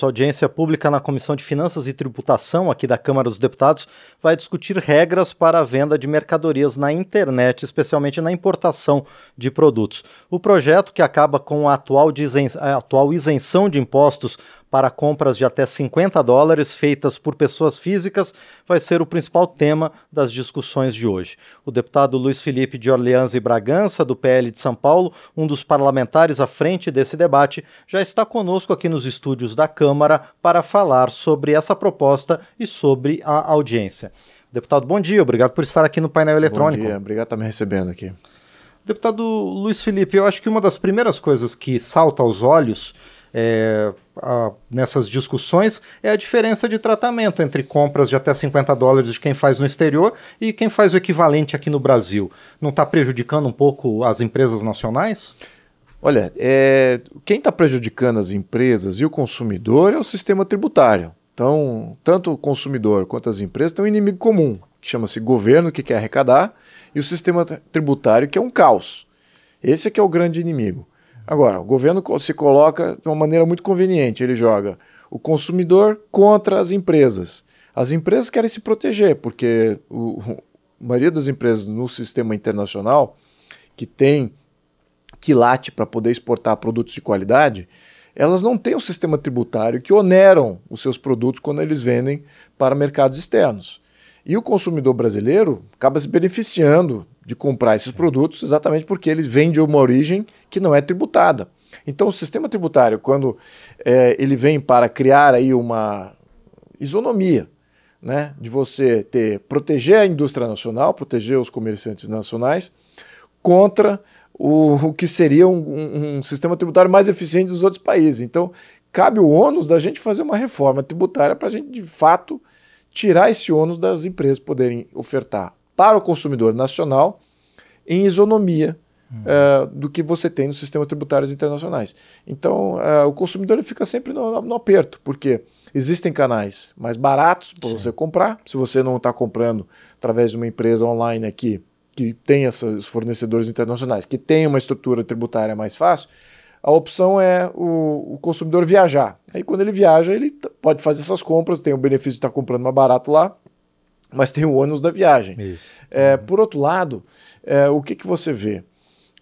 minutos. A audiência pública na Comissão de Finanças e Tributação, aqui da Câmara dos Deputados, vai discutir regras para a venda de mercadorias na internet, especialmente na importação de produtos. O projeto, que acaba com a atual isenção de impostos para compras de até 50 dólares feitas por pessoas físicas vai ser o principal tema das discussões de hoje. O deputado Luiz Felipe de Orleans e Bragança, do PL de São Paulo, um dos parlamentares à frente desse debate, já está conosco aqui nos estúdios da Câmara para falar sobre essa proposta e sobre a audiência. Deputado, bom dia, obrigado por estar aqui no painel eletrônico. Bom dia, obrigado por estar me recebendo aqui. Deputado Luiz Felipe, eu acho que uma das primeiras coisas que salta aos olhos é, a, nessas discussões é a diferença de tratamento entre compras de até 50 dólares de quem faz no exterior e quem faz o equivalente aqui no Brasil. Não está prejudicando um pouco as empresas nacionais? Olha, é, quem está prejudicando as empresas e o consumidor é o sistema tributário. Então, tanto o consumidor quanto as empresas têm um inimigo comum, que chama-se governo, que quer arrecadar, e o sistema tributário, que é um caos. Esse é que é o grande inimigo. Agora, o governo se coloca de uma maneira muito conveniente. Ele joga o consumidor contra as empresas. As empresas querem se proteger, porque o, a maioria das empresas no sistema internacional que tem quilate para poder exportar produtos de qualidade, elas não têm um sistema tributário que oneram os seus produtos quando eles vendem para mercados externos. E o consumidor brasileiro acaba se beneficiando de comprar esses produtos exatamente porque eles vêm de uma origem que não é tributada. Então, o sistema tributário, quando é, ele vem para criar aí uma isonomia, né, de você ter proteger a indústria nacional, proteger os comerciantes nacionais contra o, o que seria um, um, um sistema tributário mais eficiente dos outros países. Então, cabe o ônus da gente fazer uma reforma tributária para a gente, de fato, tirar esse ônus das empresas poderem ofertar para o consumidor nacional em isonomia uhum. uh, do que você tem nos sistemas tributários internacionais. Então, uh, o consumidor ele fica sempre no, no, aperto, porque existem canais mais baratos para você comprar. Se você não está comprando através de uma empresa online aqui, que tem esses fornecedores internacionais, que tem uma estrutura tributária mais fácil, a opção é o, o, consumidor viajar. Aí, quando ele viaja, ele pode fazer essas compras, tem o benefício de estar comprando mais barato lá, mas tem o ônus da viagem. É, uhum. Por outro lado, é, o que, que você vê?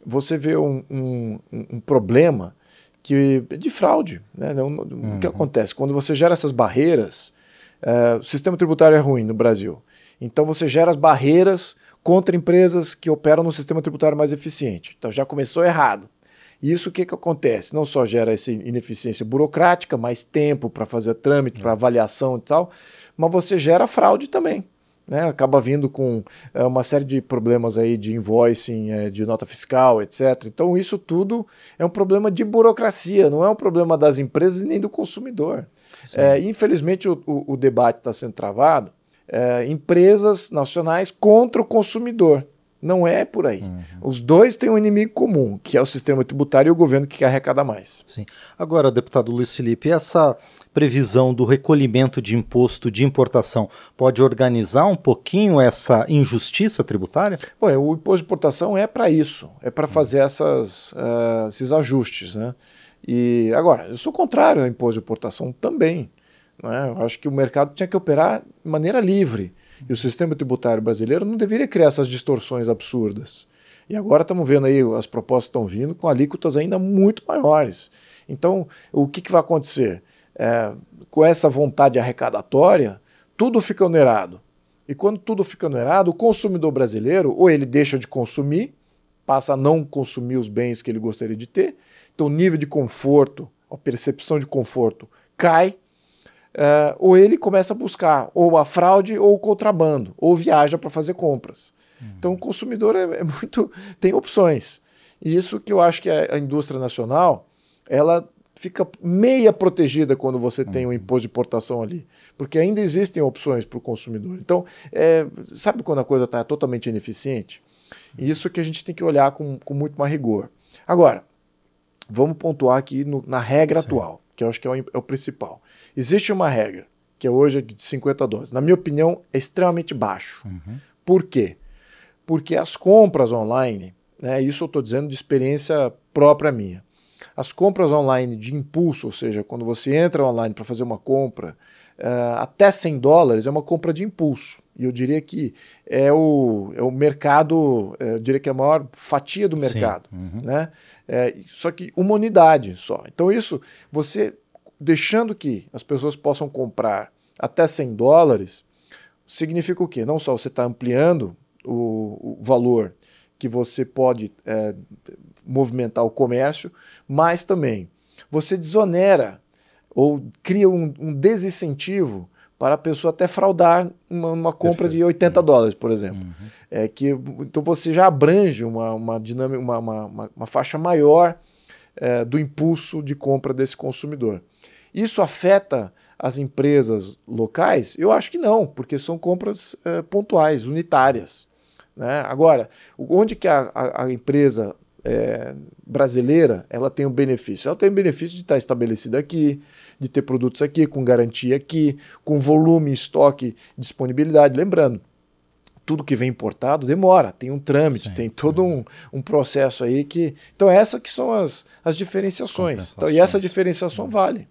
Você vê um, um, um problema que, de fraude. Né? Uhum. O que uhum. acontece? Quando você gera essas barreiras, é, o sistema tributário é ruim no Brasil. Então você gera as barreiras contra empresas que operam no sistema tributário mais eficiente. Então já começou errado. E isso o que, que acontece? Não só gera essa ineficiência burocrática, mais tempo para fazer trâmite, para avaliação e tal, mas você gera fraude também né, acaba vindo com é, uma série de problemas aí de invoicing, é, de nota fiscal, etc. Então isso tudo é um problema de burocracia, não é um problema das empresas nem do consumidor. É, infelizmente o, o, o debate está sendo travado. empresas nacionais contra o consumidor. Não é por aí. Uhum. Os dois têm um inimigo comum, que é o sistema tributário e o governo que quer arrecadar mais. Sim. Agora, deputado Luiz Felipe, essa previsão do recolhimento de imposto de importação pode organizar um pouquinho essa injustiça tributária? Bom, o imposto de importação é para isso, é para fazer essas, uh, esses ajustes. Né? E agora, eu sou contrário ao imposto de importação também. Né? Eu acho que o mercado tinha que operar de maneira livre. E o sistema tributário brasileiro não deveria criar essas distorções absurdas. E agora estamos vendo aí, as propostas estão vindo com alíquotas ainda muito maiores. Então, o que, que vai acontecer? É, com essa vontade arrecadatória, tudo fica onerado. E quando tudo fica onerado, o consumidor brasileiro, ou ele deixa de consumir, passa a não consumir os bens que ele gostaria de ter, então o nível de conforto, a percepção de conforto cai, uh, ou ele começa a buscar ou a fraude ou o contrabando, ou viaja para fazer compras. Uhum. Então o consumidor é, é, muito tem opções. E isso que eu acho que a indústria nacional ela fica meia protegida quando você tem o um imposto de importação ali, porque ainda existem opções para o consumidor. Então, é, sabe quando a coisa está totalmente ineficiente? Isso que a gente tem que olhar com, com muito mais rigor. Agora, vamos pontuar aqui no, na regra Sim. atual, que eu acho que é o, é o principal. Existe uma regra, que é hoje de 50 dólares. Na minha opinião, é extremamente baixo. Uhum. Por quê? Porque as compras online, né, isso eu estou dizendo de experiência própria minha, as compras online de impulso, ou seja, quando você entra online para fazer uma compra, uh, até 100 dólares é uma compra de impulso. E eu diria que é o, é o mercado, eh, eu diria que é a maior fatia do mercado. Uhum. Né? É, só que uma unidade só. Então, isso, você deixando que as pessoas possam comprar até 100 dólares, significa o quê? Não só você está ampliando o, o, valor que você pode é, movimentar o comércio, mas também você desonera ou cria um, um desincentivo para a pessoa até fraudar uma, uma compra Perfeito. de 80 dólares, por exemplo. Uhum. É que, então você já abrange uma, uma, dinâmica, uma, uma, uma faixa maior é, do impulso de compra desse consumidor. Isso afeta as empresas locais? Eu acho que não, porque são compras é, pontuais, unitárias. Né? Agora, onde que a, a, a empresa é, brasileira ela tem um benefício? Ela tem o benefício de estar estabelecida aqui, de ter produtos aqui, com garantia aqui, com volume, estoque, disponibilidade. Lembrando, tudo que vem importado demora, tem um trâmite, Sim. tem todo um, um processo aí que. Então, essas que são as, as diferenciações. Então, e essa diferenciação hum. vale.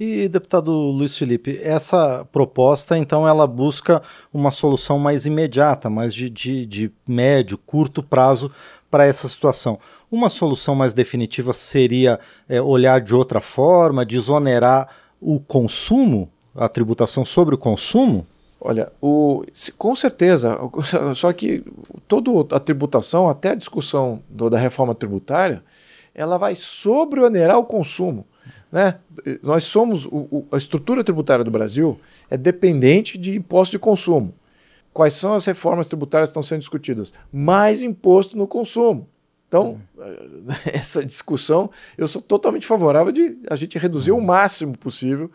E, deputado Luiz Felipe, essa proposta, então, ela busca uma solução mais imediata, mais de, de, de médio, curto prazo para essa situação. Uma solução mais definitiva seria é, olhar de outra forma, desonerar o consumo, a tributação sobre o consumo? Olha, o, com certeza, só que toda a tributação, até a discussão do, da reforma tributária, ela vai sobreonerar o consumo. Né? Nós somos, o, a estrutura tributária do Brasil é dependente de imposto de consumo. Quais são as reformas tributárias que estão sendo discutidas? Mais imposto no consumo. Então, uhum. essa discussão, eu sou totalmente favorável de a gente reduzir o máximo possível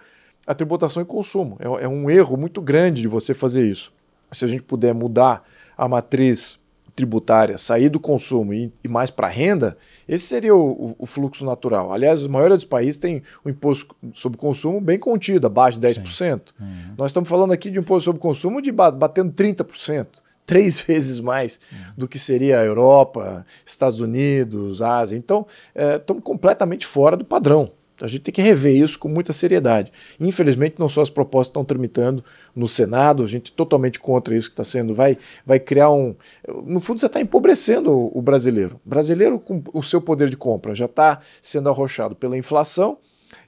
a tributação e consumo. É, é um erro muito grande de você fazer isso. Se a gente puder mudar a matriz tributária, sair do consumo e, e mais para a renda, esse seria o, o, fluxo natural. Aliás, a maioria dos países tem o imposto sobre consumo bem contido, abaixo de 10%. Uhum. Nós estamos falando aqui de imposto sobre consumo de batendo 30%. Três vezes mais uhum. do que seria a Europa, Estados Unidos, Ásia. Então, é, estamos completamente fora do padrão. A gente tem que rever isso com muita seriedade. Infelizmente, não só as propostas estão tramitando no Senado, a gente totalmente contra isso que está sendo. Vai, vai criar um. No fundo, você está empobrecendo o, o brasileiro. O brasileiro, com o seu poder de compra, já está sendo arrochado pela inflação.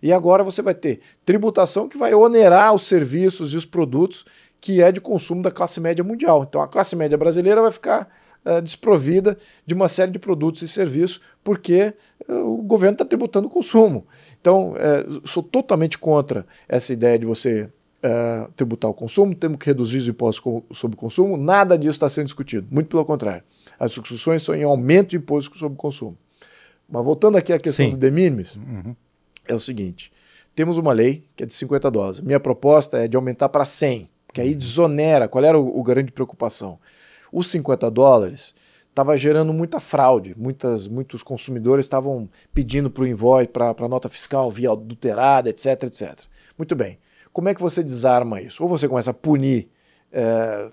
E agora você vai ter tributação que vai onerar os serviços e os produtos que é de consumo da classe média mundial. Então a classe média brasileira vai ficar uh, desprovida de uma série de produtos e serviços porque uh, o governo está tributando o consumo. Então, uh, sou totalmente contra essa ideia de você tributar o consumo, temos que reduzir os impostos sobre o consumo, nada disso está sendo discutido, muito pelo contrário. As discussões são em aumento de imposto sobre o consumo. Mas voltando aqui à questão Sim. dos de minimis, uhum. é o seguinte, temos uma lei que é de 50 dólares. Minha proposta é de aumentar para 100, porque aí uhum. desonera. Qual era o, o grande preocupação? Os 50 dólares estava gerando muita fraude. Muitas, muitos consumidores estavam pedindo para o invoice, para a nota fiscal via adulterada, etc, etc. Muito bem. Como é que você desarma isso? Ou você começa a punir é,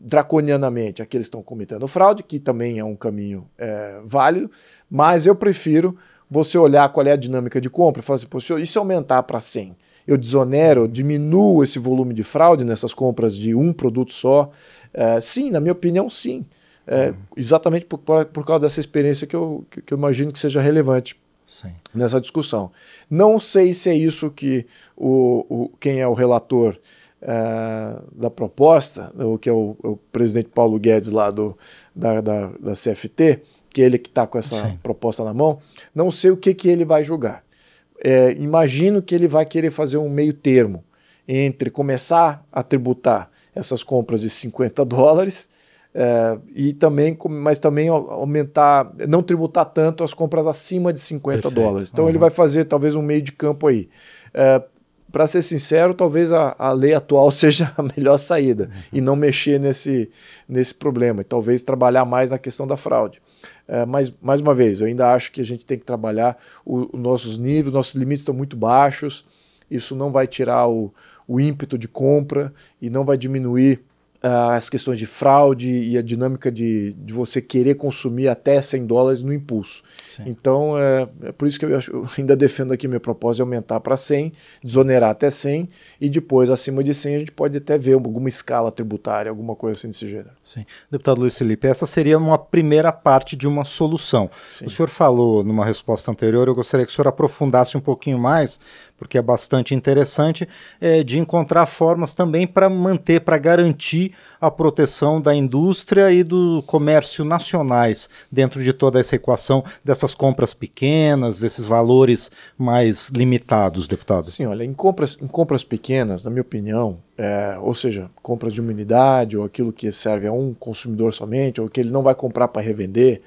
draconianamente aqueles que estão cometendo fraude, que também é um caminho é, válido, mas eu prefiro você olhar qual é a dinâmica de compra e falar assim, e se aumentar para 100? Eu desonero, diminuo esse volume de fraude nessas compras de um produto só? É, sim, na minha opinião, sim. É, uhum. Exatamente por, por, causa dessa experiência que eu, que eu imagino que seja relevante sim. nessa discussão. Não sei se é isso que o, o quem é o relator é, da proposta, o que é o, o, presidente Paulo Guedes lá do, da, da, da CFT, que é ele que está com essa sim. proposta na mão, não sei o que, que ele vai julgar. É, imagino que ele vai querer fazer um meio termo entre começar a tributar essas compras de 50 dólares é, e também, mas também aumentar, não tributar tanto as compras acima de 50 Perfeito. dólares. Então uhum. ele vai fazer talvez um meio de campo aí. É, Para ser sincero, talvez a, a, lei atual seja a melhor saída uhum. e não mexer nesse, nesse problema, e talvez trabalhar mais na questão da fraude. É, mas, mais uma vez, eu ainda acho que a gente tem que trabalhar os nossos níveis, nossos limites estão muito baixos, isso não vai tirar o, o ímpeto de compra e não vai diminuir as questões de fraude e a dinâmica de, de você querer consumir até 100 dólares no impulso. Sim. Então, é, é, por isso que eu, acho, eu, ainda defendo aqui minha proposta de aumentar para 100, desonerar até 100 e depois, acima de 100, a gente pode até ver alguma escala tributária, alguma coisa assim desse gênero. Sim. Deputado Luiz Felipe, essa seria uma primeira parte de uma solução. Sim. O senhor falou numa resposta anterior, eu gostaria que o senhor aprofundasse um pouquinho mais porque é bastante interessante, é, de encontrar formas também para manter, para garantir a proteção da indústria e do comércio nacionais dentro de toda essa equação dessas compras pequenas, desses valores mais limitados, deputado. Sim, olha, em compras, em compras pequenas, na minha opinião, é, ou seja, compras de uma unidade ou aquilo que serve a um consumidor somente, ou que ele não vai comprar para revender,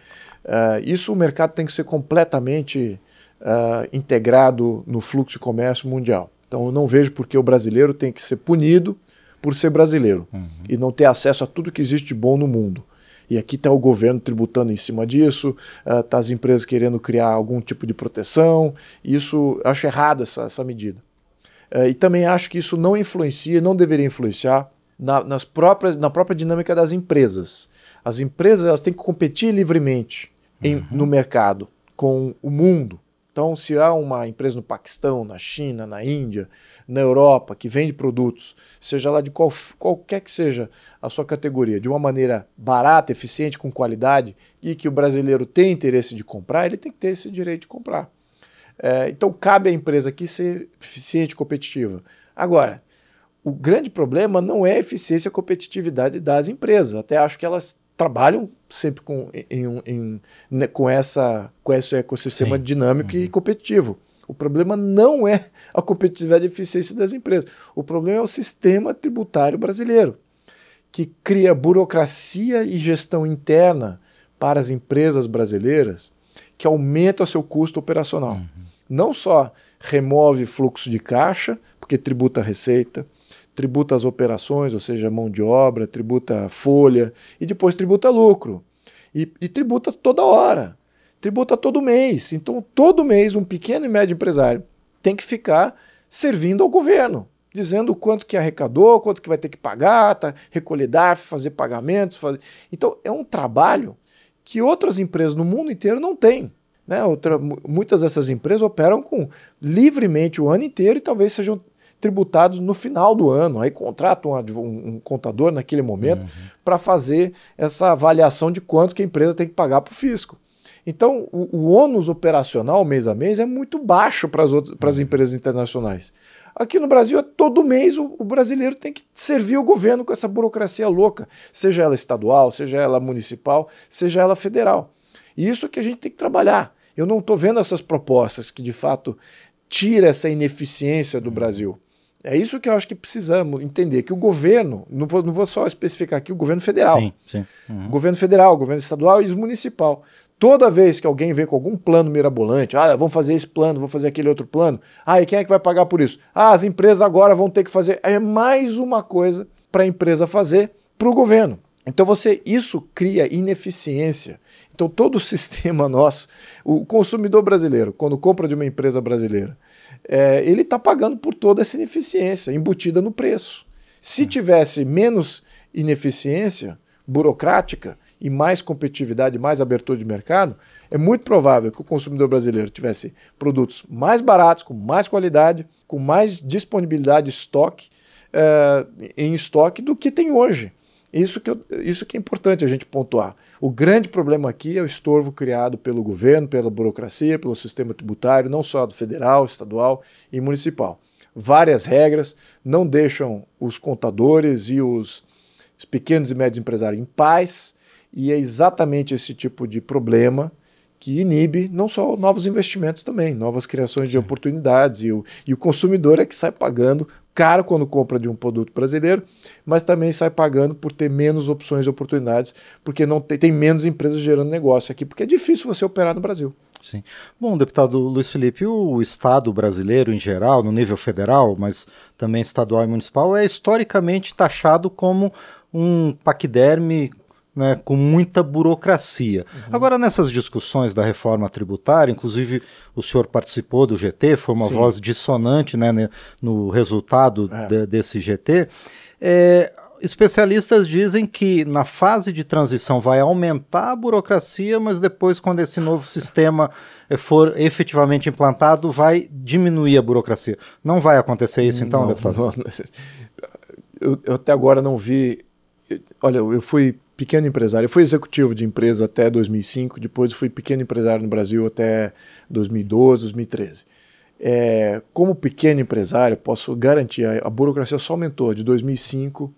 é, isso o mercado tem que ser completamente uh, integrado no fluxo de comércio mundial. Então eu não vejo por que o brasileiro tem que ser punido por ser brasileiro uhum. e não ter acesso a tudo que existe de bom no mundo. E aqui está o governo tributando em cima disso, está uh, as empresas querendo criar algum tipo de proteção. Isso acho errado essa, essa medida. Uh, e também acho que isso não influencia, não deveria influenciar na, nas próprias, na própria dinâmica das empresas. As empresas elas têm que competir livremente em, uhum. no mercado com o mundo. Então, se há uma empresa no Paquistão, na China, na Índia, na Europa, que vende produtos, seja lá de qual, qualquer que seja a sua categoria, de uma maneira barata, eficiente, com qualidade, e que o brasileiro tem interesse de comprar, ele tem que ter esse direito de comprar. É, então, cabe à empresa aqui ser eficiente e competitiva. Agora, o grande problema não é a eficiência e a competitividade das empresas. Até acho que elas trabalham sempre com, em, em, né, com, essa, com esse ecossistema Sim. dinâmico uhum. e competitivo. O problema não é a competitividade e eficiência das empresas. O problema é o sistema tributário brasileiro, que cria burocracia e gestão interna para as empresas brasileiras que aumenta o seu custo operacional. Uhum. Não só remove fluxo de caixa, porque tributa a receita, tributa as operações, ou seja, mão de obra, tributa folha e depois tributa lucro. E, e tributa toda hora, tributa todo mês. Então, todo mês, um pequeno e médio empresário tem que ficar servindo ao governo, dizendo quanto que arrecadou, quanto que vai ter que pagar, tá, recolher DARF, fazer pagamentos. Fazer... Então, é um trabalho que outras empresas no mundo inteiro não têm. Né? Outra, muitas dessas empresas operam com livremente o ano inteiro e talvez sejam tributados no final do ano. Aí contratam um, um contador naquele momento uhum. para fazer essa avaliação de quanto que a empresa tem que pagar para o fisco. Então, o, o ônus operacional mês a mês é muito baixo para as uhum. empresas internacionais. Aqui no Brasil, é todo mês o, o, brasileiro tem que servir o governo com essa burocracia louca, seja ela estadual, seja ela municipal, seja ela federal. E isso que a gente tem que trabalhar. Eu não estou vendo essas propostas que, de fato, tira essa ineficiência do uhum. Brasil. É isso que eu acho que precisamos entender, que o governo, não vou, não vou só especificar aqui o governo federal, sim, sim. Uhum. governo federal, governo estadual e municipal. Toda vez que alguém vem com algum plano mirabolante, ah, vamos fazer esse plano, vamos fazer aquele outro plano, ah, e quem é que vai pagar por isso? Ah, as empresas agora vão ter que fazer. É mais uma coisa para a empresa fazer para o governo. Então você isso cria ineficiência. Então todo o sistema nosso, o consumidor brasileiro, quando compra de uma empresa brasileira, é, ele está pagando por toda essa ineficiência embutida no preço. Se tivesse menos ineficiência burocrática e mais competitividade, mais abertura de mercado, é muito provável que o consumidor brasileiro tivesse produtos mais baratos, com mais qualidade, com mais disponibilidade de estoque, é, em estoque do que tem hoje. Isso que, eu, isso que é importante a gente pontuar. O grande problema aqui é o estorvo criado pelo governo, pela burocracia, pelo sistema tributário, não só do federal, estadual e municipal. Várias regras não deixam os contadores e os, os pequenos e médios empresários em paz, e é exatamente esse tipo de problema que inibe não só novos investimentos também, novas criações de oportunidades, e o, e o consumidor é que sai pagando caro quando compra de um produto brasileiro, mas também sai pagando por ter menos opções e oportunidades, porque não tem, tem menos empresas gerando negócio aqui, porque é difícil você operar no Brasil. Sim. Bom, deputado Luiz Felipe, o Estado brasileiro em geral, no nível federal, mas também estadual e municipal, é historicamente taxado como um paquiderme né, com muita burocracia. Uhum. Agora, nessas discussões da reforma tributária, inclusive o senhor participou do GT, foi uma Sim. voz dissonante né, no resultado é. de, desse GT. É, especialistas dizem que na fase de transição vai aumentar a burocracia, mas depois, quando esse novo sistema eh, for efetivamente implantado, vai diminuir a burocracia. Não vai acontecer isso, então, não, deputado? Não, eu, eu até agora não vi. Olha, eu fui pequeno empresário. Eu fui executivo de empresa até 2005, depois fui pequeno empresário no Brasil até 2012, 2013. É, como pequeno empresário, posso garantir, a, a, burocracia só aumentou de 2005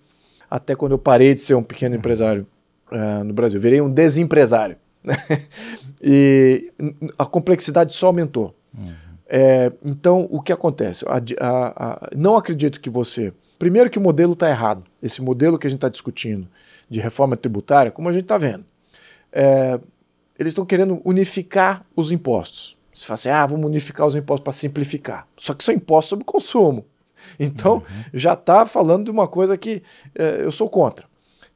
até quando eu parei de ser um pequeno empresário uh, no Brasil. virei um desempresário. e a complexidade só aumentou. Uhum. É, então, o que acontece? A, a, não acredito que você. Primeiro, que o modelo está errado. Esse modelo que a gente está discutindo de reforma tributária, como a gente está vendo. É, eles estão querendo unificar os impostos. Você fala assim, ah, vamos unificar os impostos para simplificar. Só que são impostos sobre consumo. Então, uhum. já está falando de uma coisa que é, eu sou contra.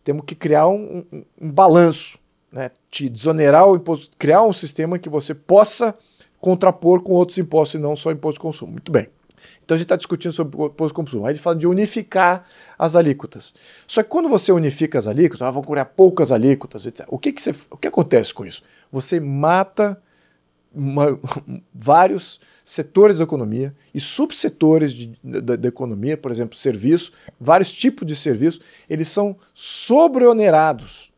Temos que criar um, um, um balanço, né? te desonerar o imposto, criar um sistema que você possa contrapor com outros impostos e não só imposto de consumo. Muito bem. Então a gente está discutindo sobre o imposto de. Aí ele fala de unificar as alíquotas. Só que quando você unifica as alíquotas, ah, vão criar poucas alíquotas, etc. O que, que, você, o que acontece com isso? Você mata uma, vários setores da economia e subsetores de, da, da, economia, por exemplo, serviço, vários tipos de serviço, eles são sobreonerados.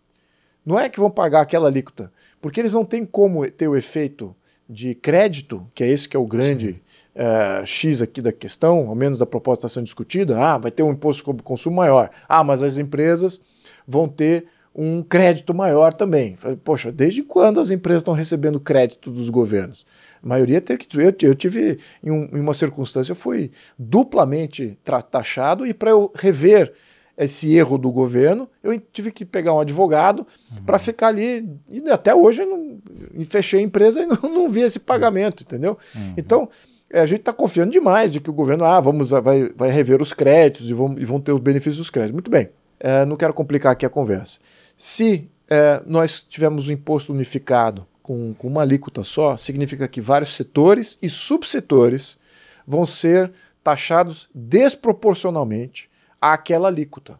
Não é que vão pagar aquela alíquota, porque eles não têm como ter o efeito de crédito, que é esse que é o grande uh, X aqui da questão, ao menos da proposta está sendo discutida, ah, vai ter um imposto sobre consumo maior. Ah, mas as empresas vão ter um crédito maior também. Poxa, desde quando as empresas estão recebendo crédito dos governos? A maioria tem que. Eu, eu tive, em, um, em uma circunstância, eu fui duplamente taxado e para eu rever esse erro do governo, eu tive que pegar um advogado uhum. para ficar ali. E até hoje eu não, fechei a empresa e não, não vi esse pagamento, entendeu? Uhum. Então, é, a gente está confiando demais de que o governo ah, vamos, vai, vai rever os créditos e vão, e vão ter os benefícios dos créditos. Muito bem, é, não quero complicar aqui a conversa. Se é, nós tivermos um imposto unificado com, com uma alíquota só, significa que vários setores e subsetores vão ser taxados desproporcionalmente àquela alíquota.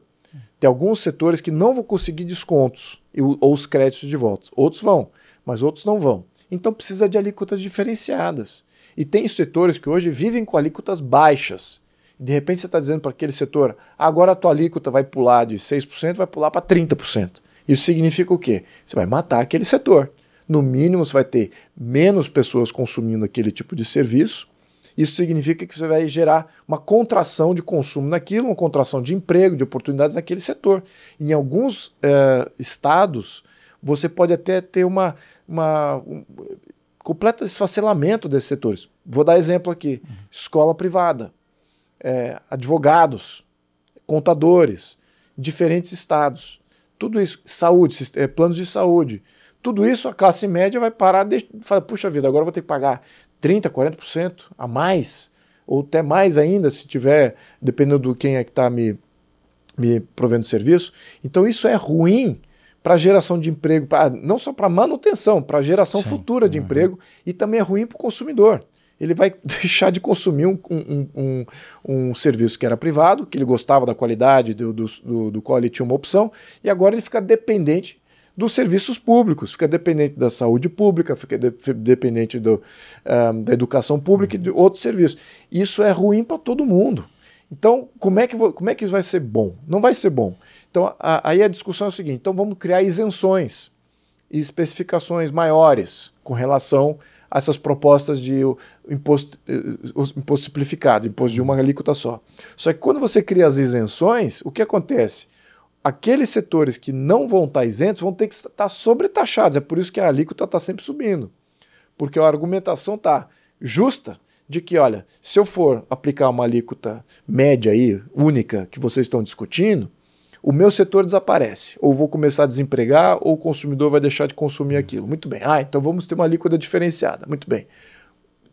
Tem alguns setores que não vão conseguir descontos ou os créditos de volta. Outros vão, mas outros não vão. Então precisa de alíquotas diferenciadas. E tem setores que hoje vivem com alíquotas baixas. De repente você está dizendo para aquele setor, agora a tua alíquota vai pular de 6%, vai pular para 30%. Isso significa o quê? Você vai matar aquele setor. No mínimo, você vai ter menos pessoas consumindo aquele tipo de serviço. Isso significa que você vai gerar uma contração de consumo naquilo, uma contração de emprego, de oportunidades naquele setor. Em alguns eh, estados, você pode até ter uma, uma completo esfacelamento desses setores. Vou dar exemplo aqui: escola privada, é, advogados, contadores, diferentes estados, tudo isso, saúde, é, planos de saúde, tudo isso a classe média vai parar de falar, puxa vida, agora vou ter que pagar 30%, 40% a mais, ou até mais ainda, se tiver, dependendo do quem é que está me, me provendo serviço. Então isso é ruim para geração de emprego, pra, não só para manutenção, para geração Sim. futura de uhum. emprego e também é ruim para o consumidor. Ele vai deixar de consumir um, um, um, um, serviço que era privado, que ele gostava da qualidade do, do, do, qual ele tinha uma opção, e agora ele fica dependente dos serviços públicos, fica dependente da saúde pública, fica de, dependente do, ah, da educação pública e de outros serviços. Isso é ruim para todo mundo. Então, como é, que, como é que isso vai ser bom? Não vai ser bom. Então, a, aí a discussão é o seguinte: então vamos criar isenções e especificações maiores com relação a essas propostas de imposto, eh, imposto simplificado, imposto de uma alíquota só. Só que quando você cria as isenções, o que acontece? Aqueles setores que não vão estar isentos vão ter que estar sobretaxados. É por isso que a alíquota está sempre subindo. Porque a argumentação está justa de que, olha, se eu for aplicar uma alíquota média aí, única, que vocês estão discutindo, o meu setor desaparece, ou vou começar a desempregar, ou o consumidor vai deixar de consumir aquilo. Muito bem. Ah, então vamos ter uma alíquota diferenciada. Muito bem.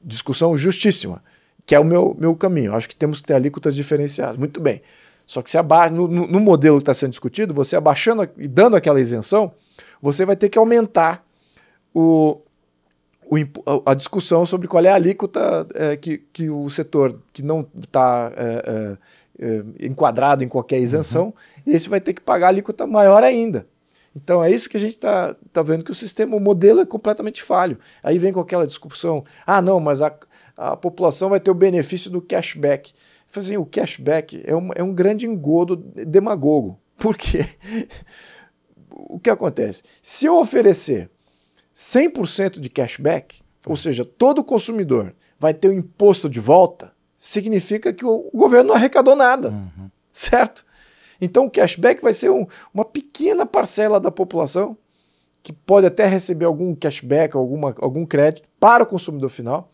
Discussão justíssima, que é o meu, meu caminho. Acho que temos que ter alíquotas diferenciadas. Muito bem. Só que se aba no, no modelo que está sendo discutido, você abaixando e dando aquela isenção, você vai ter que aumentar o, a discussão sobre qual é a alíquota é, que, que o setor que não está é, é, é, enquadrado em qualquer isenção, uhum. esse vai ter que pagar a alíquota maior ainda. Então é isso que a gente está tá vendo que o sistema, o modelo é completamente falho. Aí vem com aquela discussão, ah não, mas a, a população vai ter o benefício do cashback. Assim, o cashback é um, é um grande engodo demagogo. Por quê? o que acontece? Se eu oferecer 100% de cashback, ou seja, todo consumidor vai ter o imposto de volta, significa que o governo não arrecadou nada, uhum. certo? Então o cashback vai ser um, uma pequena parcela da população que pode até receber algum cashback, alguma, algum crédito para o consumidor final,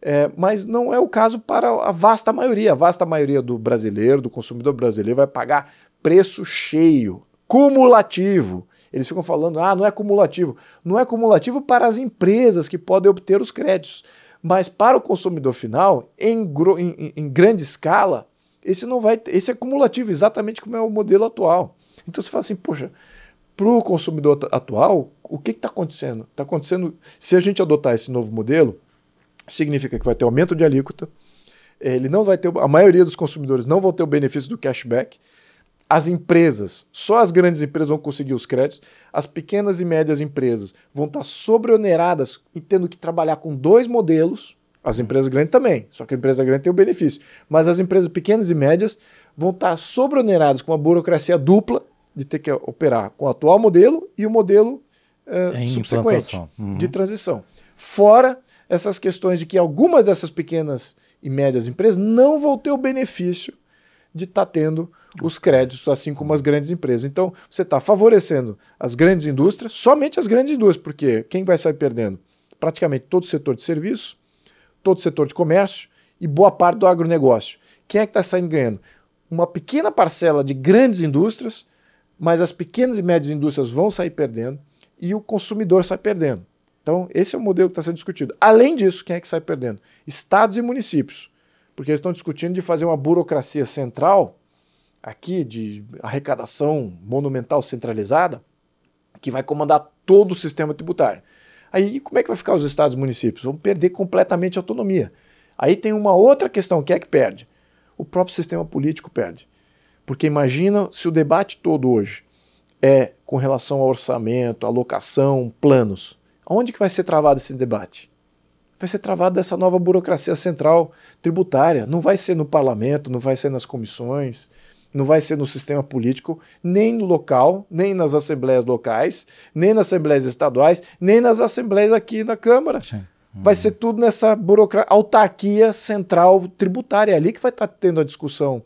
é, mas não é o caso para a vasta maioria. A vasta maioria do brasileiro, do consumidor brasileiro, vai pagar preço cheio, cumulativo. Eles ficam falando, ah, não é cumulativo. Não é cumulativo para as empresas que podem obter os créditos. Mas para o consumidor final, em, em, em grande escala, esse não vai esse é cumulativo, exatamente como é o modelo atual. Então você fala assim, poxa, para o consumidor atual, o que está acontecendo? Está acontecendo, se a gente adotar esse novo modelo, significa que vai ter aumento de alíquota, ele não vai ter, a maioria dos consumidores não vão ter o benefício do cashback, as empresas, só as grandes empresas vão conseguir os créditos, as pequenas e médias empresas vão estar sobreoneradas e tendo que trabalhar com dois modelos, as empresas grandes também, só que a empresa grande tem o benefício, mas as empresas pequenas e médias vão estar sobreoneradas com uma burocracia dupla de ter que operar com o atual modelo e o modelo uh, subsequente uhum. de transição. Fora essas questões de que algumas dessas pequenas e médias empresas não vão ter o benefício de estar tá tendo os créditos, assim como as grandes empresas. Então, você está favorecendo as grandes indústrias, somente as grandes indústrias, porque quem vai sair perdendo? Praticamente todo o setor de serviço, todo o setor de comércio e boa parte do agronegócio. Quem é que está saindo ganhando? Uma pequena parcela de grandes indústrias, mas as pequenas e médias indústrias vão sair perdendo e o consumidor sai perdendo. Então, esse é o modelo que está sendo discutido. Além disso, quem é que sai perdendo? Estados e municípios porque eles estão discutindo de fazer uma burocracia central, aqui, de arrecadação monumental centralizada, que vai comandar todo o sistema tributário. Aí, como é que vai ficar os estados e municípios? Vão perder completamente a autonomia. Aí tem uma outra questão: quem é que perde? O próprio sistema político perde. Porque imagina se o debate todo hoje é com relação ao orçamento, alocação, planos. Onde que vai ser travado esse debate? Vai ser travado dessa nova burocracia central tributária. Não vai ser no parlamento, não vai ser nas comissões, não vai ser no sistema político, nem no local, nem nas assembleias locais, nem nas assembleias estaduais, nem nas assembleias aqui na Câmara. Sim. Vai ser tudo nessa burocracia, autarquia central tributária, é ali que vai estar tá tendo a discussão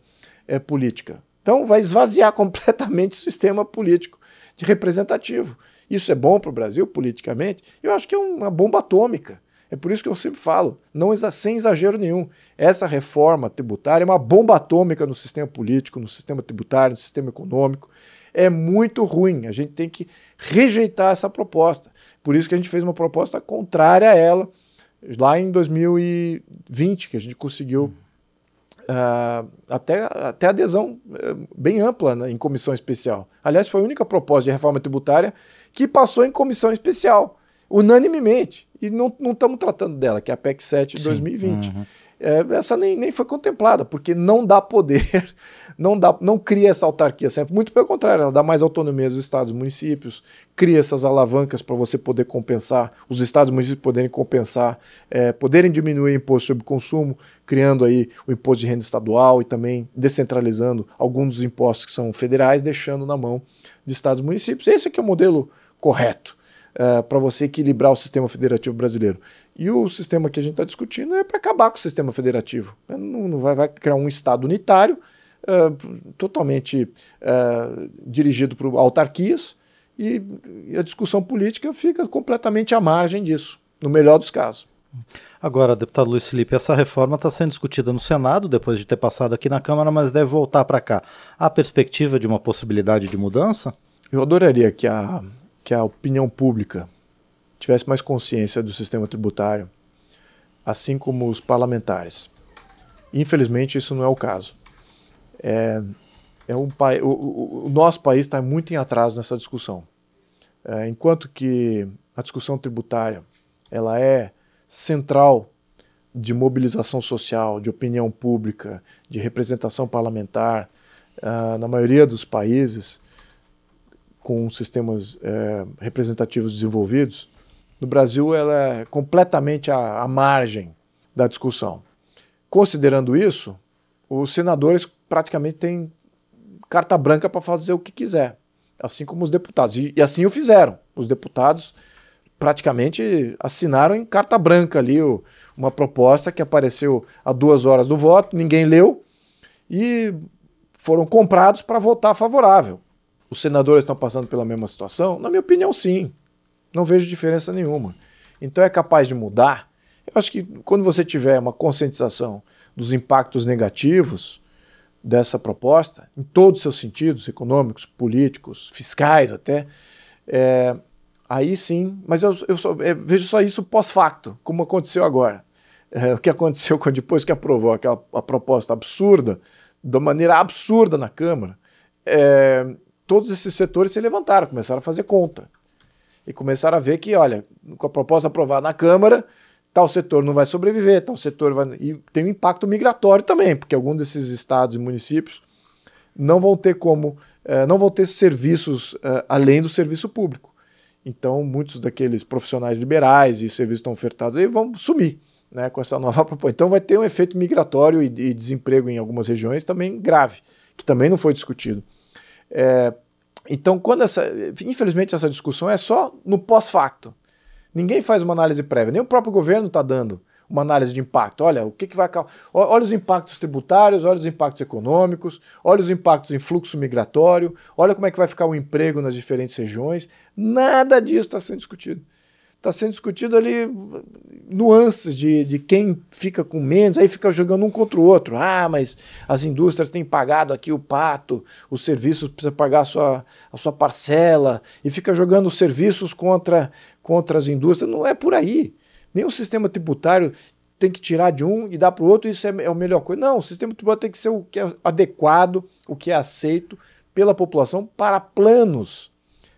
é, política. Então vai esvaziar completamente o sistema político de representativo. Isso é bom para o Brasil politicamente? Eu acho que é uma bomba atômica. É por isso que eu sempre falo, não sem exagero nenhum, essa reforma tributária é uma bomba atômica no sistema político, no sistema tributário, no sistema econômico. É muito ruim. A gente tem que rejeitar essa proposta. Por isso que a gente fez uma proposta contrária a ela lá em 2020, que a gente conseguiu uh, até, até adesão uh, bem ampla né, em comissão especial. Aliás, foi a única proposta de reforma tributária que passou em comissão especial unanimemente. E não estamos tratando dela, que é a PEC 7 de 2020. Uhum. É, essa nem, nem foi contemplada, porque não dá poder, não, dá, não cria essa autarquia sempre. Muito pelo contrário, ela dá mais autonomia aos estados e municípios, cria essas alavancas para você poder compensar, os estados e municípios poderem compensar, é, poderem diminuir o imposto sobre consumo, criando aí o imposto de renda estadual e também descentralizando alguns dos impostos que são federais, deixando na mão de estados e municípios. Esse aqui é o modelo correto uh, é, para você equilibrar o sistema federativo brasileiro. E o sistema que a gente está discutindo é para acabar com o sistema federativo. Não, não vai, vai, criar um Estado unitário, uh, totalmente uh, dirigido por autarquias, e, e a discussão política fica completamente à margem disso, no melhor dos casos. Agora, deputado Luiz Felipe, essa reforma está sendo discutida no Senado, depois de ter passado aqui na Câmara, mas deve voltar para cá. Há perspectiva de uma possibilidade de mudança? Eu adoraria que a que a opinião pública tivesse mais consciência do sistema tributário, assim como os parlamentares. Infelizmente, isso não é o caso. É, é um, o, o, o nosso país está muito em atraso nessa discussão. É, enquanto que a discussão tributária ela é central de mobilização social, de opinião pública, de representação parlamentar, uh, na maioria dos países com sistemas uh, representativos desenvolvidos, no Brasil ela é completamente à, à margem da discussão. Considerando isso, os senadores praticamente têm carta branca para fazer o que quiser, assim como os deputados. E, e, assim o fizeram. Os deputados praticamente assinaram em carta branca ali o, uma proposta que apareceu a duas horas do voto, ninguém leu e foram comprados para votar favorável. Os senadores estão passando pela mesma situação? Na minha opinião, sim. Não vejo diferença nenhuma. Então é capaz de mudar eu acho que quando você tiver uma conscientização dos impactos negativos dessa proposta, em todos os seus sentidos, econômicos, políticos, fiscais até, é, aí sim, mas eu, eu só, é, vejo só isso pós-facto, como aconteceu agora. É, o que aconteceu depois que aprovou aquela proposta absurda, da maneira absurda na Câmara, é, todos esses setores se levantaram, começaram a fazer conta. E começaram a ver que, olha, com a proposta aprovada na Câmara, tal setor não vai sobreviver, tal setor vai. E tem um impacto migratório também, porque alguns desses estados e municípios não vão ter como, uh, não vão ter serviços uh, além do serviço público. Então, muitos daqueles profissionais liberais e serviços estão ofertados aí vão sumir né, com essa nova proposta. Então, vai ter um efeito migratório e, e, desemprego em algumas regiões também grave, que também não foi discutido. É, então, quando essa. Infelizmente, essa discussão é só no pós-facto. Ninguém faz uma análise prévia, nem o próprio governo está dando uma análise de impacto. Olha, o que, que vai. Olha os impactos tributários, olha os impactos econômicos, olha os impactos em fluxo migratório, olha como é que vai ficar o emprego nas diferentes regiões. Nada disso está sendo discutido está sendo discutido ali nuances de, de quem fica com menos, aí fica jogando um contra o outro. Ah, mas as indústrias têm pagado aqui o pato, os serviços precisam pagar a sua, a sua parcela, e fica jogando os serviços contra, contra as indústrias. Não é por aí. O sistema tributário tem que tirar de um e dar para o outro, isso é, é a melhor coisa. Não, o sistema tributário tem que ser o que é adequado, o que é aceito pela população para planos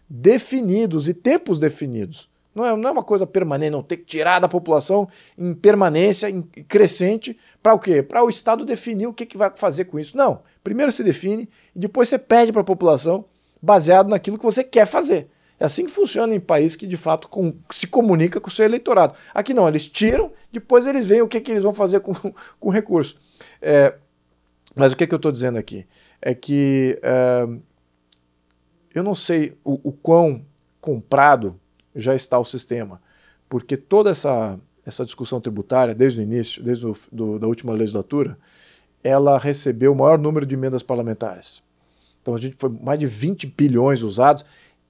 definidos e tempos definidos. Não é, não é uma coisa permanente, não ter que tirar da população em permanência, em crescente, para o quê? Para o Estado definir o que, que vai fazer com isso. Não. Primeiro se define e depois você pede para a população baseado naquilo que você quer fazer. É assim que funciona em país que de fato com, se comunica com o seu eleitorado. Aqui não, eles tiram, depois eles veem o que, que eles vão fazer com, com o recurso. É, mas o que, que eu estou dizendo aqui? É que é, eu não sei o, o quão comprado já está o sistema. Porque toda essa, essa discussão tributária, desde o início, desde o, do, da última legislatura, ela recebeu o maior número de emendas parlamentares. Então a gente foi mais de 20 bilhões usados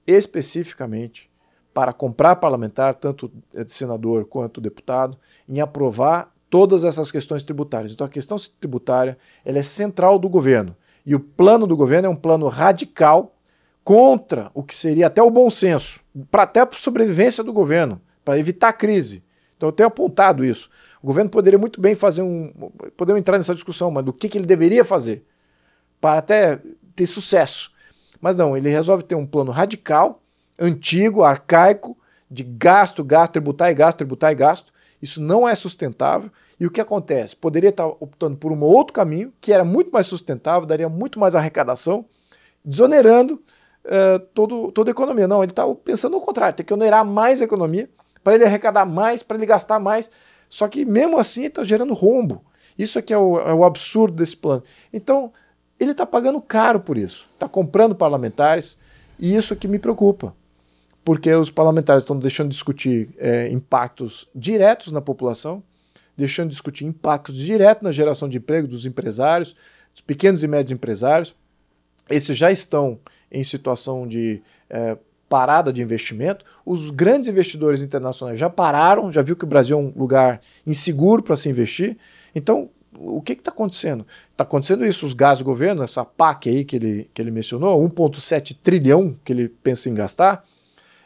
especificamente para comprar parlamentar, tanto de senador quanto deputado, em aprovar todas essas questões tributárias. Então a questão tributária ela é central do governo. E o plano do governo é um plano radical contra o que seria até o bom senso, para até a sobrevivência do governo, para evitar a crise. Então eu tenho apontado isso. O governo poderia muito bem fazer um. Podemos entrar nessa discussão, mas do que, que ele deveria fazer para até ter sucesso. Mas não, ele resolve ter um plano radical, antigo, arcaico, de gasto, gasto, tributar e gasto, tributar e gasto. Isso não é sustentável. E o que acontece? Poderia estar optando por um outro caminho, que era muito mais sustentável, daria muito mais arrecadação, desonerando uh, todo, toda a economia. Não, ele está pensando o contrário, tem que onerar mais a economia para ele arrecadar mais, para ele gastar mais. Só que mesmo assim ele está gerando rombo. Isso aqui é o, é o absurdo desse plano. Então, ele está pagando caro por isso. Está comprando parlamentares e isso que me preocupa. Porque os parlamentares estão deixando de discutir é, impactos diretos na população, deixando de discutir impactos diretos na geração de emprego dos empresários, dos pequenos e médios empresários. Esses já estão em situação de é, parada de investimento. Os grandes investidores internacionais já pararam, já viu que o Brasil é um lugar inseguro para se investir. Então, o que está acontecendo? Está acontecendo isso, os gastos do governo, essa PAC aí que ele, que ele mencionou, 1,7 trilhão que ele pensa em gastar,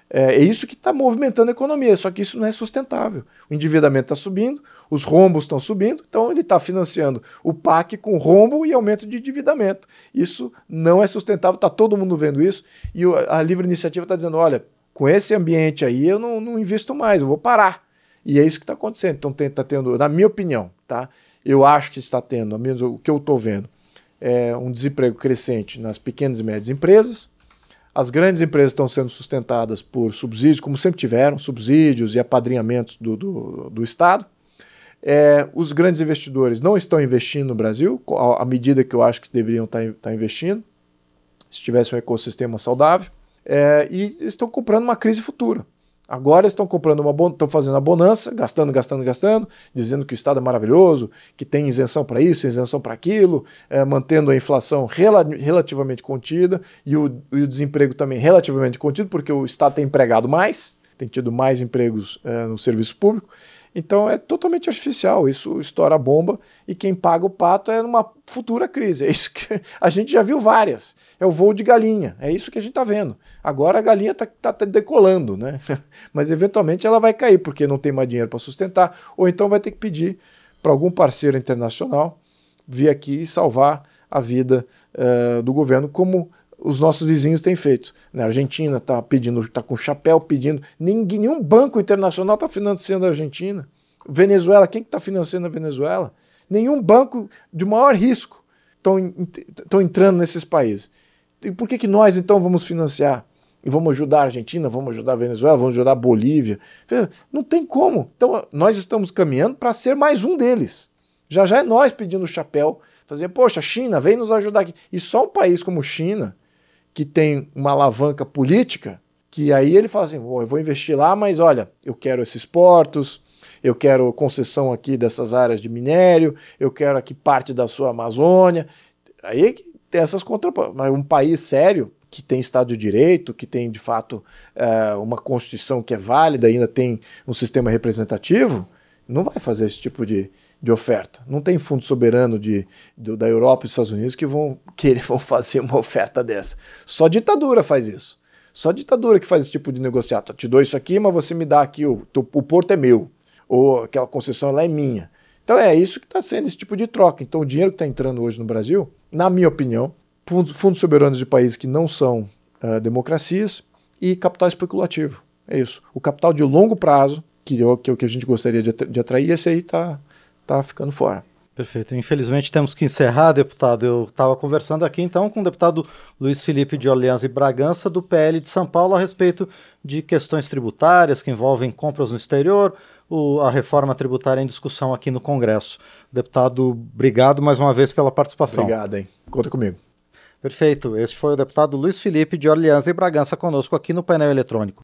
é, é isso que está movimentando a economia, só que isso não é sustentável. O endividamento está subindo, os rombos estão subindo, então ele está financiando o PAC com rombo e aumento de endividamento. Isso não é sustentável, está todo mundo vendo isso, e a livre iniciativa está dizendo: olha, com esse ambiente aí eu não, não invisto mais, eu vou parar. E é isso que está acontecendo. Então está tendo, na minha opinião, tá? Eu acho que está tendo, ao menos o que eu estou vendo, é um desemprego crescente nas pequenas e médias empresas. As grandes empresas estão sendo sustentadas por subsídios, como sempre tiveram, subsídios e apadrinhamentos do, do, do Estado. É, os grandes investidores não estão investindo no Brasil à medida que eu acho que deveriam estar, tá tá investindo, se tivesse um ecossistema saudável, é, e estão comprando uma crise futura. Agora estão comprando uma estão fazendo a bonança, gastando, gastando, gastando, dizendo que o Estado é maravilhoso, que tem isenção para isso, isenção para aquilo, é, mantendo a inflação rela relativamente contida e o, e o, desemprego também relativamente contido, porque o Estado tem empregado mais, tem tido mais empregos é, no serviço público. Então é totalmente artificial, isso estoura a bomba e quem paga o pato é numa futura crise. É isso que a gente já viu várias. É o voo de galinha, é isso que a gente está vendo. Agora a galinha está tá, tá decolando, né? Mas eventualmente ela vai cair porque não tem mais dinheiro para sustentar, ou então vai ter que pedir para algum parceiro internacional vir aqui e salvar a vida uh, do governo, como os nossos vizinhos têm feito. Na Argentina está pedindo, está com chapéu pedindo. Ninguém, nenhum banco internacional está financiando a Argentina. Venezuela, quem está que tá financiando a Venezuela? Nenhum banco de maior risco estão entrando nesses países. E por que, que nós então vamos financiar? E vamos ajudar a Argentina, vamos ajudar a Venezuela, vamos ajudar a Bolívia. Não tem como. Então nós estamos caminhando para ser mais um deles. Já já é nós pedindo chapéu, fazer, poxa, China, vem nos ajudar aqui. E só um país como China, que tem uma alavanca política, que aí ele fala assim: eu vou investir lá, mas olha, eu quero esses portos, eu quero concessão aqui dessas áreas de minério, eu quero aqui parte da sua Amazônia. Aí tem essas contra. Mas um país sério, que tem Estado de Direito, que tem de fato é, uma Constituição que é válida, ainda tem um sistema representativo, não vai fazer esse tipo de, de oferta. Não tem fundo soberano de, de, da Europa e dos Estados Unidos que vão querer vão fazer uma oferta dessa. Só ditadura faz isso. Só ditadura que faz esse tipo de negociato. Te dou isso aqui, mas você me dá aqui, o, o porto é meu. Ou aquela concessão lá é minha. Então é isso que está sendo esse tipo de troca. Então o dinheiro que está entrando hoje no Brasil, na minha opinião, fundos, fundos soberanos de países que não são uh, democracias e capital especulativo. É isso. O capital de longo prazo, que é o que, que a gente gostaria de, de atrair, esse aí está está ficando fora. Perfeito. Infelizmente temos que encerrar, deputado. Eu estava conversando aqui então com o deputado Luiz Felipe de Orleans e Bragança, do PL de São Paulo, a respeito de questões tributárias que envolvem compras no exterior, o, a reforma tributária em discussão aqui no Congresso. Deputado, obrigado mais uma vez pela participação. Obrigado, hein? Conta comigo. Perfeito. Este foi o deputado Luiz Felipe de Orleans e Bragança conosco aqui no painel eletrônico.